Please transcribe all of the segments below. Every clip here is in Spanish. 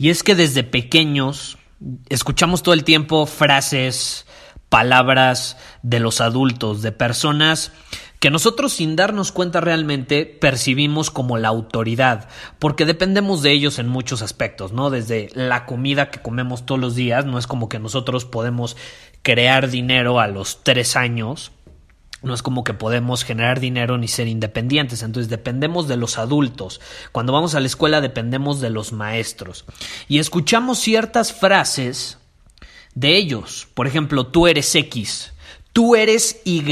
Y es que desde pequeños escuchamos todo el tiempo frases, palabras de los adultos, de personas que nosotros sin darnos cuenta realmente percibimos como la autoridad, porque dependemos de ellos en muchos aspectos, ¿no? Desde la comida que comemos todos los días, no es como que nosotros podemos crear dinero a los tres años, no es como que podemos generar dinero ni ser independientes, entonces dependemos de los adultos. Cuando vamos a la escuela dependemos de los maestros. Y escuchamos ciertas frases de ellos. Por ejemplo, tú eres X, tú eres Y.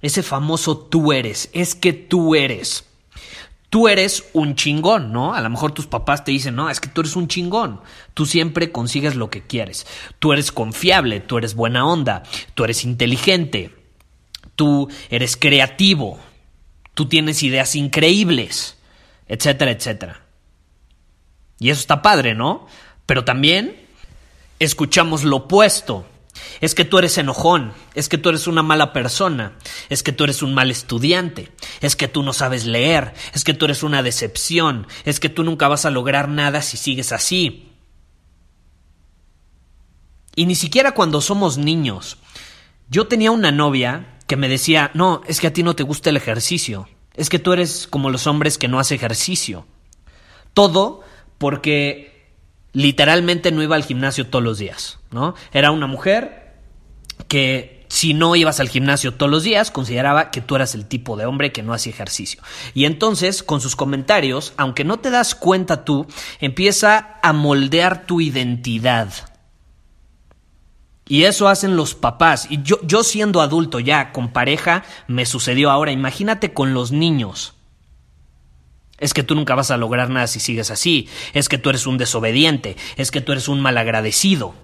Ese famoso tú eres, es que tú eres. Tú eres un chingón, ¿no? A lo mejor tus papás te dicen, no, es que tú eres un chingón. Tú siempre consigues lo que quieres. Tú eres confiable, tú eres buena onda, tú eres inteligente, tú eres creativo, tú tienes ideas increíbles, etcétera, etcétera. Y eso está padre, ¿no? Pero también escuchamos lo opuesto. Es que tú eres enojón, es que tú eres una mala persona, es que tú eres un mal estudiante, es que tú no sabes leer, es que tú eres una decepción, es que tú nunca vas a lograr nada si sigues así. Y ni siquiera cuando somos niños. Yo tenía una novia que me decía, no, es que a ti no te gusta el ejercicio, es que tú eres como los hombres que no hacen ejercicio. Todo porque literalmente no iba al gimnasio todos los días, ¿no? Era una mujer que si no ibas al gimnasio todos los días, consideraba que tú eras el tipo de hombre que no hacía ejercicio. Y entonces, con sus comentarios, aunque no te das cuenta tú, empieza a moldear tu identidad. Y eso hacen los papás. Y yo, yo siendo adulto ya, con pareja, me sucedió ahora. Imagínate con los niños. Es que tú nunca vas a lograr nada si sigues así. Es que tú eres un desobediente. Es que tú eres un malagradecido.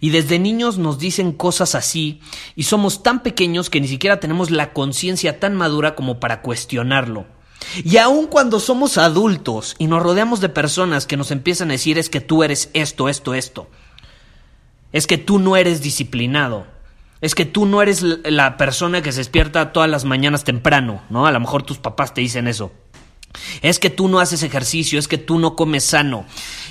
Y desde niños nos dicen cosas así y somos tan pequeños que ni siquiera tenemos la conciencia tan madura como para cuestionarlo. Y aun cuando somos adultos y nos rodeamos de personas que nos empiezan a decir es que tú eres esto, esto, esto, es que tú no eres disciplinado. Es que tú no eres la persona que se despierta todas las mañanas temprano, ¿no? A lo mejor tus papás te dicen eso. Es que tú no haces ejercicio, es que tú no comes sano.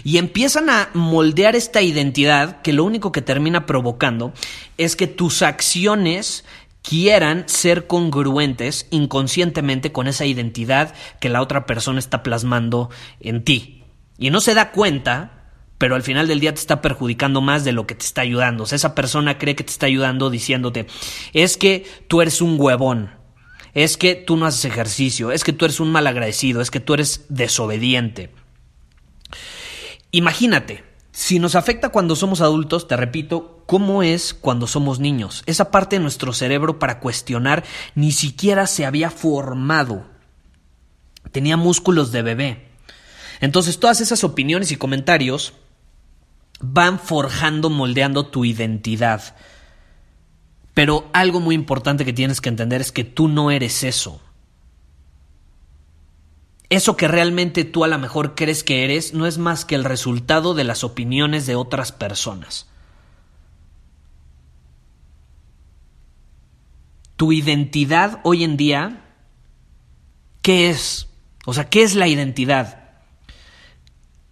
Y empiezan a moldear esta identidad que lo único que termina provocando es que tus acciones quieran ser congruentes inconscientemente con esa identidad que la otra persona está plasmando en ti. Y no se da cuenta pero al final del día te está perjudicando más de lo que te está ayudando. O sea, esa persona cree que te está ayudando diciéndote, es que tú eres un huevón, es que tú no haces ejercicio, es que tú eres un mal agradecido, es que tú eres desobediente. Imagínate, si nos afecta cuando somos adultos, te repito, ¿cómo es cuando somos niños? Esa parte de nuestro cerebro para cuestionar ni siquiera se había formado. Tenía músculos de bebé. Entonces todas esas opiniones y comentarios van forjando, moldeando tu identidad. Pero algo muy importante que tienes que entender es que tú no eres eso. Eso que realmente tú a lo mejor crees que eres no es más que el resultado de las opiniones de otras personas. Tu identidad hoy en día, ¿qué es? O sea, ¿qué es la identidad?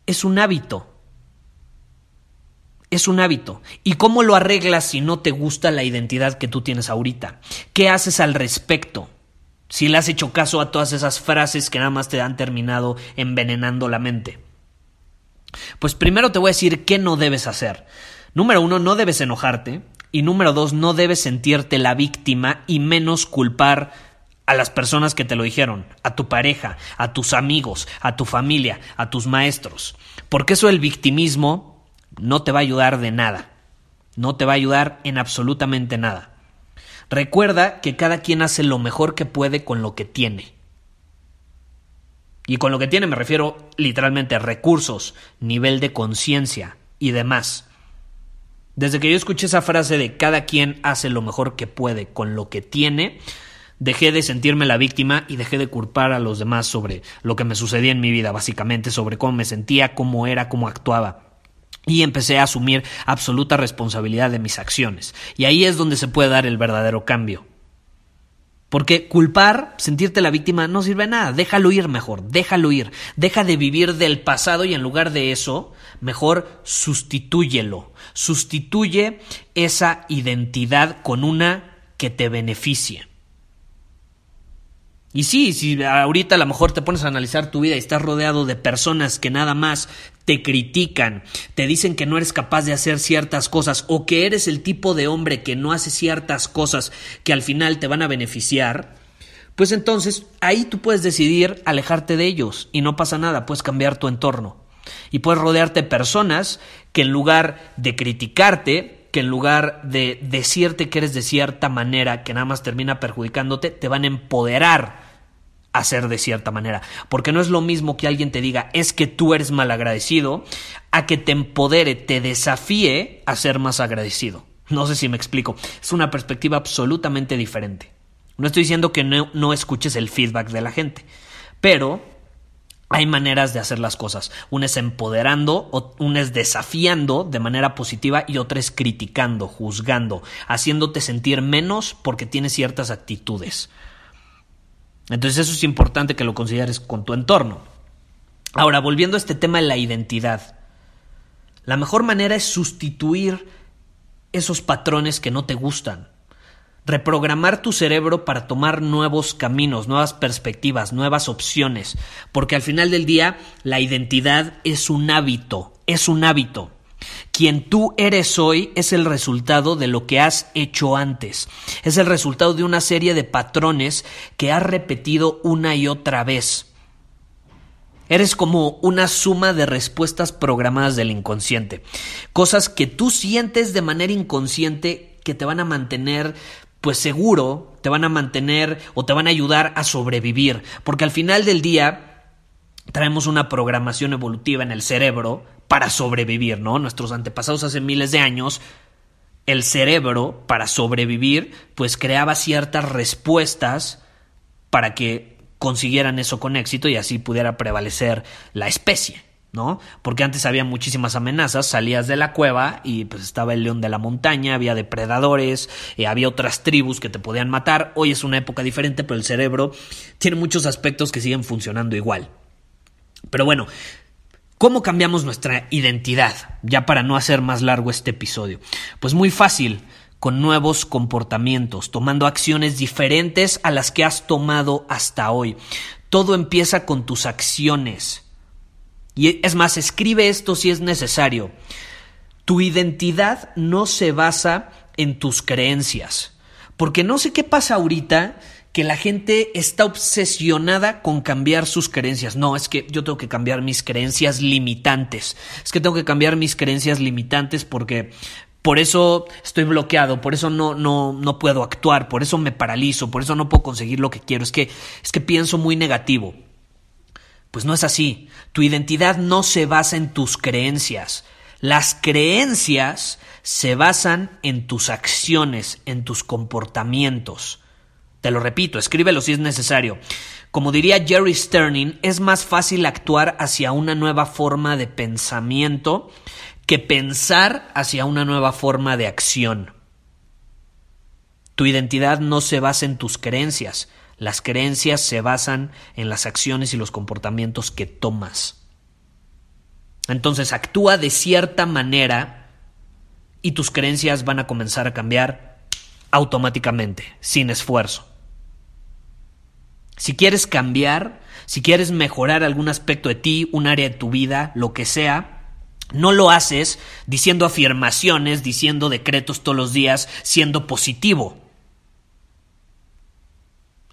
Es un hábito es un hábito. ¿Y cómo lo arreglas si no te gusta la identidad que tú tienes ahorita? ¿Qué haces al respecto? Si le has hecho caso a todas esas frases que nada más te han terminado envenenando la mente. Pues primero te voy a decir qué no debes hacer. Número uno, no debes enojarte. Y número dos, no debes sentirte la víctima y menos culpar a las personas que te lo dijeron, a tu pareja, a tus amigos, a tu familia, a tus maestros. Porque eso el victimismo no te va a ayudar de nada. No te va a ayudar en absolutamente nada. Recuerda que cada quien hace lo mejor que puede con lo que tiene. Y con lo que tiene me refiero literalmente a recursos, nivel de conciencia y demás. Desde que yo escuché esa frase de cada quien hace lo mejor que puede con lo que tiene, dejé de sentirme la víctima y dejé de culpar a los demás sobre lo que me sucedía en mi vida, básicamente, sobre cómo me sentía, cómo era, cómo actuaba. Y empecé a asumir absoluta responsabilidad de mis acciones. Y ahí es donde se puede dar el verdadero cambio. Porque culpar, sentirte la víctima, no sirve de nada. Déjalo ir mejor, déjalo ir. Deja de vivir del pasado y en lugar de eso, mejor sustitúyelo. Sustituye esa identidad con una que te beneficie. Y sí, si ahorita a lo mejor te pones a analizar tu vida y estás rodeado de personas que nada más te critican, te dicen que no eres capaz de hacer ciertas cosas o que eres el tipo de hombre que no hace ciertas cosas que al final te van a beneficiar, pues entonces ahí tú puedes decidir alejarte de ellos y no pasa nada, puedes cambiar tu entorno. Y puedes rodearte de personas que en lugar de criticarte, que en lugar de decirte que eres de cierta manera que nada más termina perjudicándote, te van a empoderar a ser de cierta manera. Porque no es lo mismo que alguien te diga es que tú eres mal agradecido, a que te empodere, te desafíe a ser más agradecido. No sé si me explico. Es una perspectiva absolutamente diferente. No estoy diciendo que no, no escuches el feedback de la gente, pero hay maneras de hacer las cosas. Una es empoderando, una es desafiando de manera positiva y otra es criticando, juzgando, haciéndote sentir menos porque tienes ciertas actitudes. Entonces eso es importante que lo consideres con tu entorno. Ahora, volviendo a este tema de la identidad. La mejor manera es sustituir esos patrones que no te gustan reprogramar tu cerebro para tomar nuevos caminos, nuevas perspectivas, nuevas opciones, porque al final del día la identidad es un hábito, es un hábito. Quien tú eres hoy es el resultado de lo que has hecho antes, es el resultado de una serie de patrones que has repetido una y otra vez. Eres como una suma de respuestas programadas del inconsciente, cosas que tú sientes de manera inconsciente que te van a mantener pues seguro te van a mantener o te van a ayudar a sobrevivir, porque al final del día traemos una programación evolutiva en el cerebro para sobrevivir, ¿no? Nuestros antepasados hace miles de años el cerebro para sobrevivir pues creaba ciertas respuestas para que consiguieran eso con éxito y así pudiera prevalecer la especie. ¿No? Porque antes había muchísimas amenazas, salías de la cueva y pues estaba el león de la montaña, había depredadores, eh, había otras tribus que te podían matar. Hoy es una época diferente, pero el cerebro tiene muchos aspectos que siguen funcionando igual. Pero bueno, ¿cómo cambiamos nuestra identidad? Ya para no hacer más largo este episodio. Pues muy fácil, con nuevos comportamientos, tomando acciones diferentes a las que has tomado hasta hoy. Todo empieza con tus acciones. Y es más, escribe esto si es necesario. Tu identidad no se basa en tus creencias. Porque no sé qué pasa ahorita que la gente está obsesionada con cambiar sus creencias. No, es que yo tengo que cambiar mis creencias limitantes. Es que tengo que cambiar mis creencias limitantes porque por eso estoy bloqueado, por eso no, no, no puedo actuar, por eso me paralizo, por eso no puedo conseguir lo que quiero. Es que, es que pienso muy negativo. Pues no es así. Tu identidad no se basa en tus creencias. Las creencias se basan en tus acciones, en tus comportamientos. Te lo repito, escríbelo si es necesario. Como diría Jerry Sterning, es más fácil actuar hacia una nueva forma de pensamiento que pensar hacia una nueva forma de acción. Tu identidad no se basa en tus creencias, las creencias se basan en las acciones y los comportamientos que tomas. Entonces actúa de cierta manera y tus creencias van a comenzar a cambiar automáticamente, sin esfuerzo. Si quieres cambiar, si quieres mejorar algún aspecto de ti, un área de tu vida, lo que sea, no lo haces diciendo afirmaciones, diciendo decretos todos los días, siendo positivo.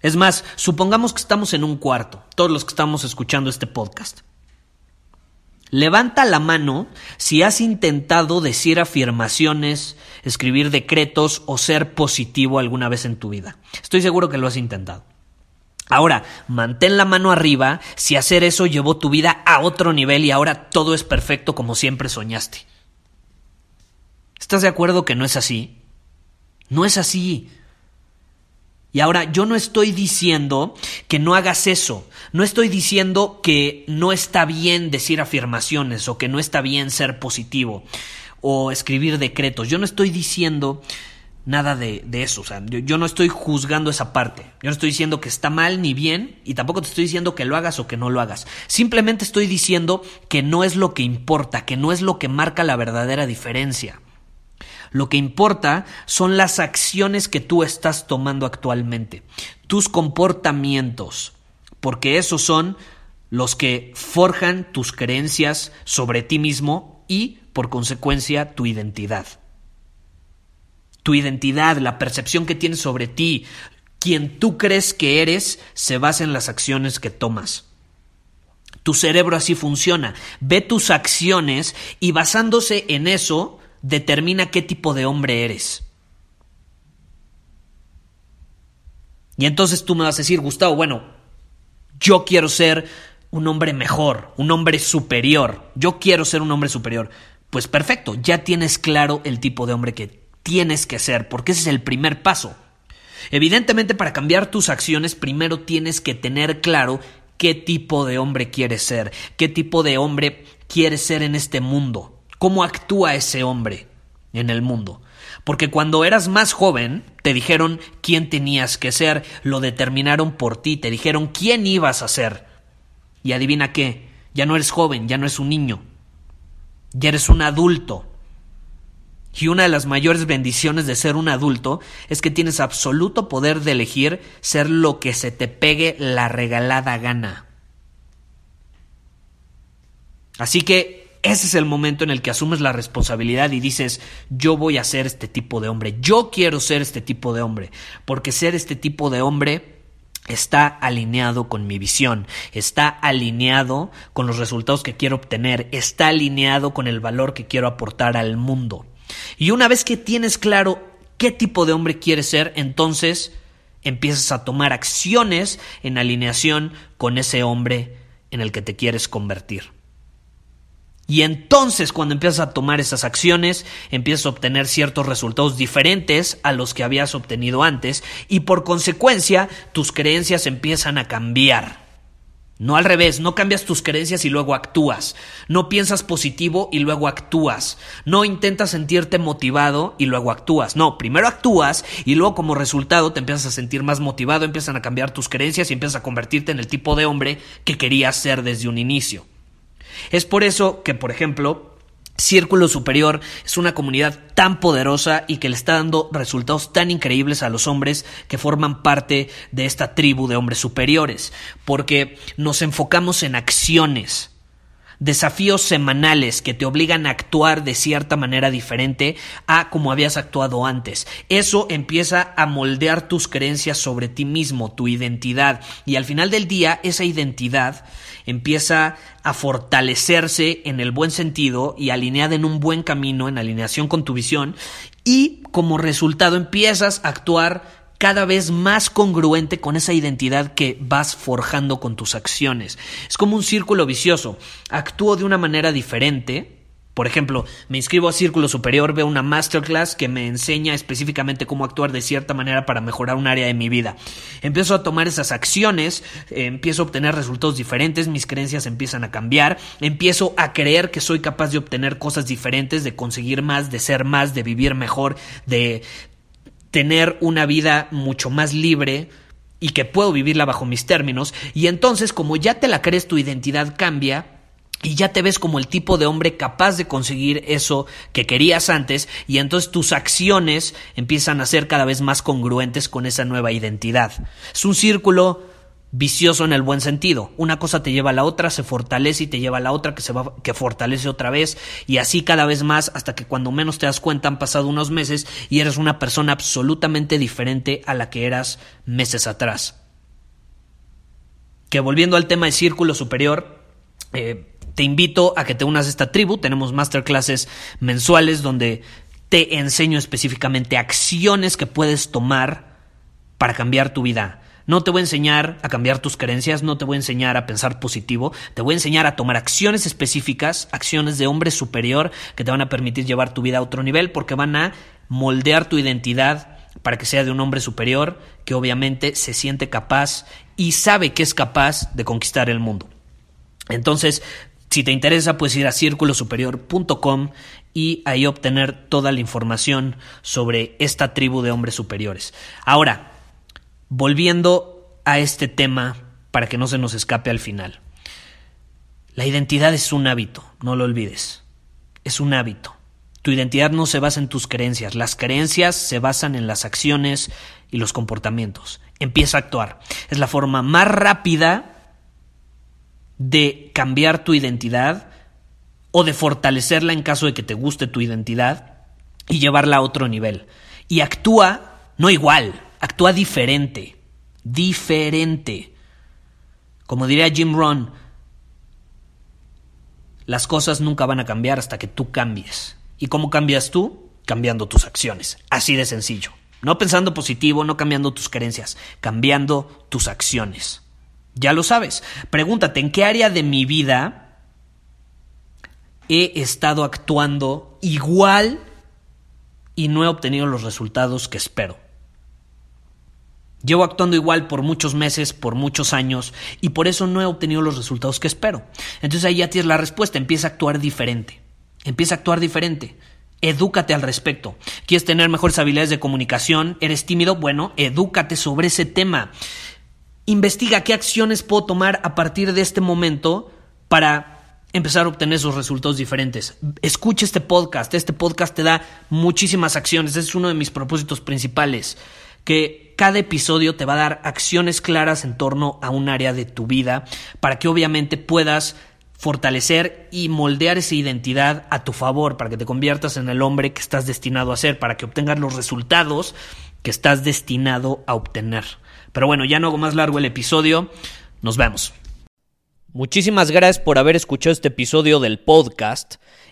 Es más, supongamos que estamos en un cuarto, todos los que estamos escuchando este podcast. Levanta la mano si has intentado decir afirmaciones, escribir decretos o ser positivo alguna vez en tu vida. Estoy seguro que lo has intentado. Ahora, mantén la mano arriba si hacer eso llevó tu vida a otro nivel y ahora todo es perfecto como siempre soñaste. ¿Estás de acuerdo que no es así? No es así. Y ahora yo no estoy diciendo que no hagas eso, no estoy diciendo que no está bien decir afirmaciones o que no está bien ser positivo o escribir decretos, yo no estoy diciendo nada de, eso, o sea, yo, yo, no estoy juzgando esa parte, yo no estoy diciendo que está mal ni bien y tampoco te estoy diciendo que lo hagas o que no lo hagas, simplemente estoy diciendo que no es lo que importa, que no es lo que marca la verdadera diferencia. Lo que importa son las acciones que tú estás tomando actualmente, tus comportamientos, porque esos son los que forjan tus creencias sobre ti mismo y, por consecuencia, tu identidad. Tu identidad, la percepción que tienes sobre ti, quien tú crees que eres, se basa en las acciones que tomas. Tu cerebro así funciona. Ve tus acciones y basándose en eso, determina qué tipo de hombre eres. Y entonces tú me vas a decir, Gustavo, bueno, yo quiero ser un hombre mejor, un hombre superior, yo quiero ser un hombre superior. Pues perfecto, ya tienes claro el tipo de hombre que tienes que ser, porque ese es el primer paso. Evidentemente, para cambiar tus acciones, primero tienes que tener claro qué tipo de hombre quieres ser, qué tipo de hombre quieres ser en este mundo cómo actúa ese hombre en el mundo. Porque cuando eras más joven, te dijeron quién tenías que ser, lo determinaron por ti, te dijeron quién ibas a ser. Y adivina qué, ya no eres joven, ya no eres un niño, ya eres un adulto. Y una de las mayores bendiciones de ser un adulto es que tienes absoluto poder de elegir ser lo que se te pegue la regalada gana. Así que ese es el momento en el que asumes la responsabilidad y dices, yo voy a ser este tipo de hombre, yo quiero ser este tipo de hombre, porque ser este tipo de hombre está alineado con mi visión, está alineado con los resultados que quiero obtener, está alineado con el valor que quiero aportar al mundo. Y una vez que tienes claro qué tipo de hombre quieres ser, entonces empiezas a tomar acciones en alineación con ese hombre en el que te quieres convertir. Y entonces cuando empiezas a tomar esas acciones, empiezas a obtener ciertos resultados diferentes a los que habías obtenido antes y por consecuencia tus creencias empiezan a cambiar. No al revés, no cambias tus creencias y luego actúas. No piensas positivo y luego actúas. No intentas sentirte motivado y luego actúas. No, primero actúas y luego como resultado te empiezas a sentir más motivado, empiezan a cambiar tus creencias y empiezas a convertirte en el tipo de hombre que querías ser desde un inicio. Es por eso que, por ejemplo, Círculo Superior es una comunidad tan poderosa y que le está dando resultados tan increíbles a los hombres que forman parte de esta tribu de hombres superiores, porque nos enfocamos en acciones, desafíos semanales que te obligan a actuar de cierta manera diferente a como habías actuado antes. Eso empieza a moldear tus creencias sobre ti mismo, tu identidad, y al final del día esa identidad empieza a fortalecerse en el buen sentido y alineada en un buen camino, en alineación con tu visión, y como resultado empiezas a actuar cada vez más congruente con esa identidad que vas forjando con tus acciones. Es como un círculo vicioso. Actúo de una manera diferente, por ejemplo, me inscribo a Círculo Superior, veo una masterclass que me enseña específicamente cómo actuar de cierta manera para mejorar un área de mi vida. Empiezo a tomar esas acciones, eh, empiezo a obtener resultados diferentes, mis creencias empiezan a cambiar, empiezo a creer que soy capaz de obtener cosas diferentes, de conseguir más, de ser más, de vivir mejor, de, tener una vida mucho más libre y que puedo vivirla bajo mis términos. Y entonces, como ya te la crees, tu identidad cambia y ya te ves como el tipo de hombre capaz de conseguir eso que querías antes y entonces tus acciones empiezan a ser cada vez más congruentes con esa nueva identidad. Es un círculo vicioso en el buen sentido. Una cosa te lleva a la otra, se fortalece y te lleva a la otra que se va, que fortalece otra vez y así cada vez más hasta que cuando menos te das cuenta han pasado unos meses y eres una persona absolutamente diferente a la que eras meses atrás. Que volviendo al tema de círculo superior, eh, te invito a que te unas a esta tribu. Tenemos masterclasses mensuales donde te enseño específicamente acciones que puedes tomar para cambiar tu vida no te voy a enseñar a cambiar tus creencias, no te voy a enseñar a pensar positivo, te voy a enseñar a tomar acciones específicas, acciones de hombre superior que te van a permitir llevar tu vida a otro nivel porque van a moldear tu identidad para que sea de un hombre superior que obviamente se siente capaz y sabe que es capaz de conquistar el mundo. Entonces, si te interesa, puedes ir a círculosuperior.com y ahí obtener toda la información sobre esta tribu de hombres superiores. Ahora, volviendo a este tema para que no se nos escape al final. La identidad es un hábito, no lo olvides. Es un hábito. Tu identidad no se basa en tus creencias, las creencias se basan en las acciones y los comportamientos. Empieza a actuar. Es la forma más rápida de cambiar tu identidad o de fortalecerla en caso de que te guste tu identidad y llevarla a otro nivel. Y actúa no igual, actúa diferente, diferente. Como diría Jim Rohn, las cosas nunca van a cambiar hasta que tú cambies. ¿Y cómo cambias tú? Cambiando tus acciones. Así de sencillo. No pensando positivo, no cambiando tus creencias, cambiando tus acciones. Ya lo sabes. Pregúntate, ¿en qué área de mi vida he estado actuando igual y no he obtenido los resultados que espero? Llevo actuando igual por muchos meses, por muchos años, y por eso no he obtenido los resultados que espero. Entonces ahí ya tienes la respuesta, empieza a actuar diferente. Empieza a actuar diferente. Edúcate al respecto. ¿Quieres tener mejores habilidades de comunicación? ¿Eres tímido? Bueno, edúcate sobre ese tema. Investiga qué acciones puedo tomar a partir de este momento para empezar a obtener esos resultados diferentes. Escucha este podcast. Este podcast te da muchísimas acciones. Ese es uno de mis propósitos principales cada episodio te va a dar acciones claras en torno a un área de tu vida para que obviamente puedas fortalecer y moldear esa identidad a tu favor, para que te conviertas en el hombre que estás destinado a ser, para que obtengas los resultados que estás destinado a obtener. Pero bueno, ya no hago más largo el episodio, nos vemos. Muchísimas gracias por haber escuchado este episodio del podcast.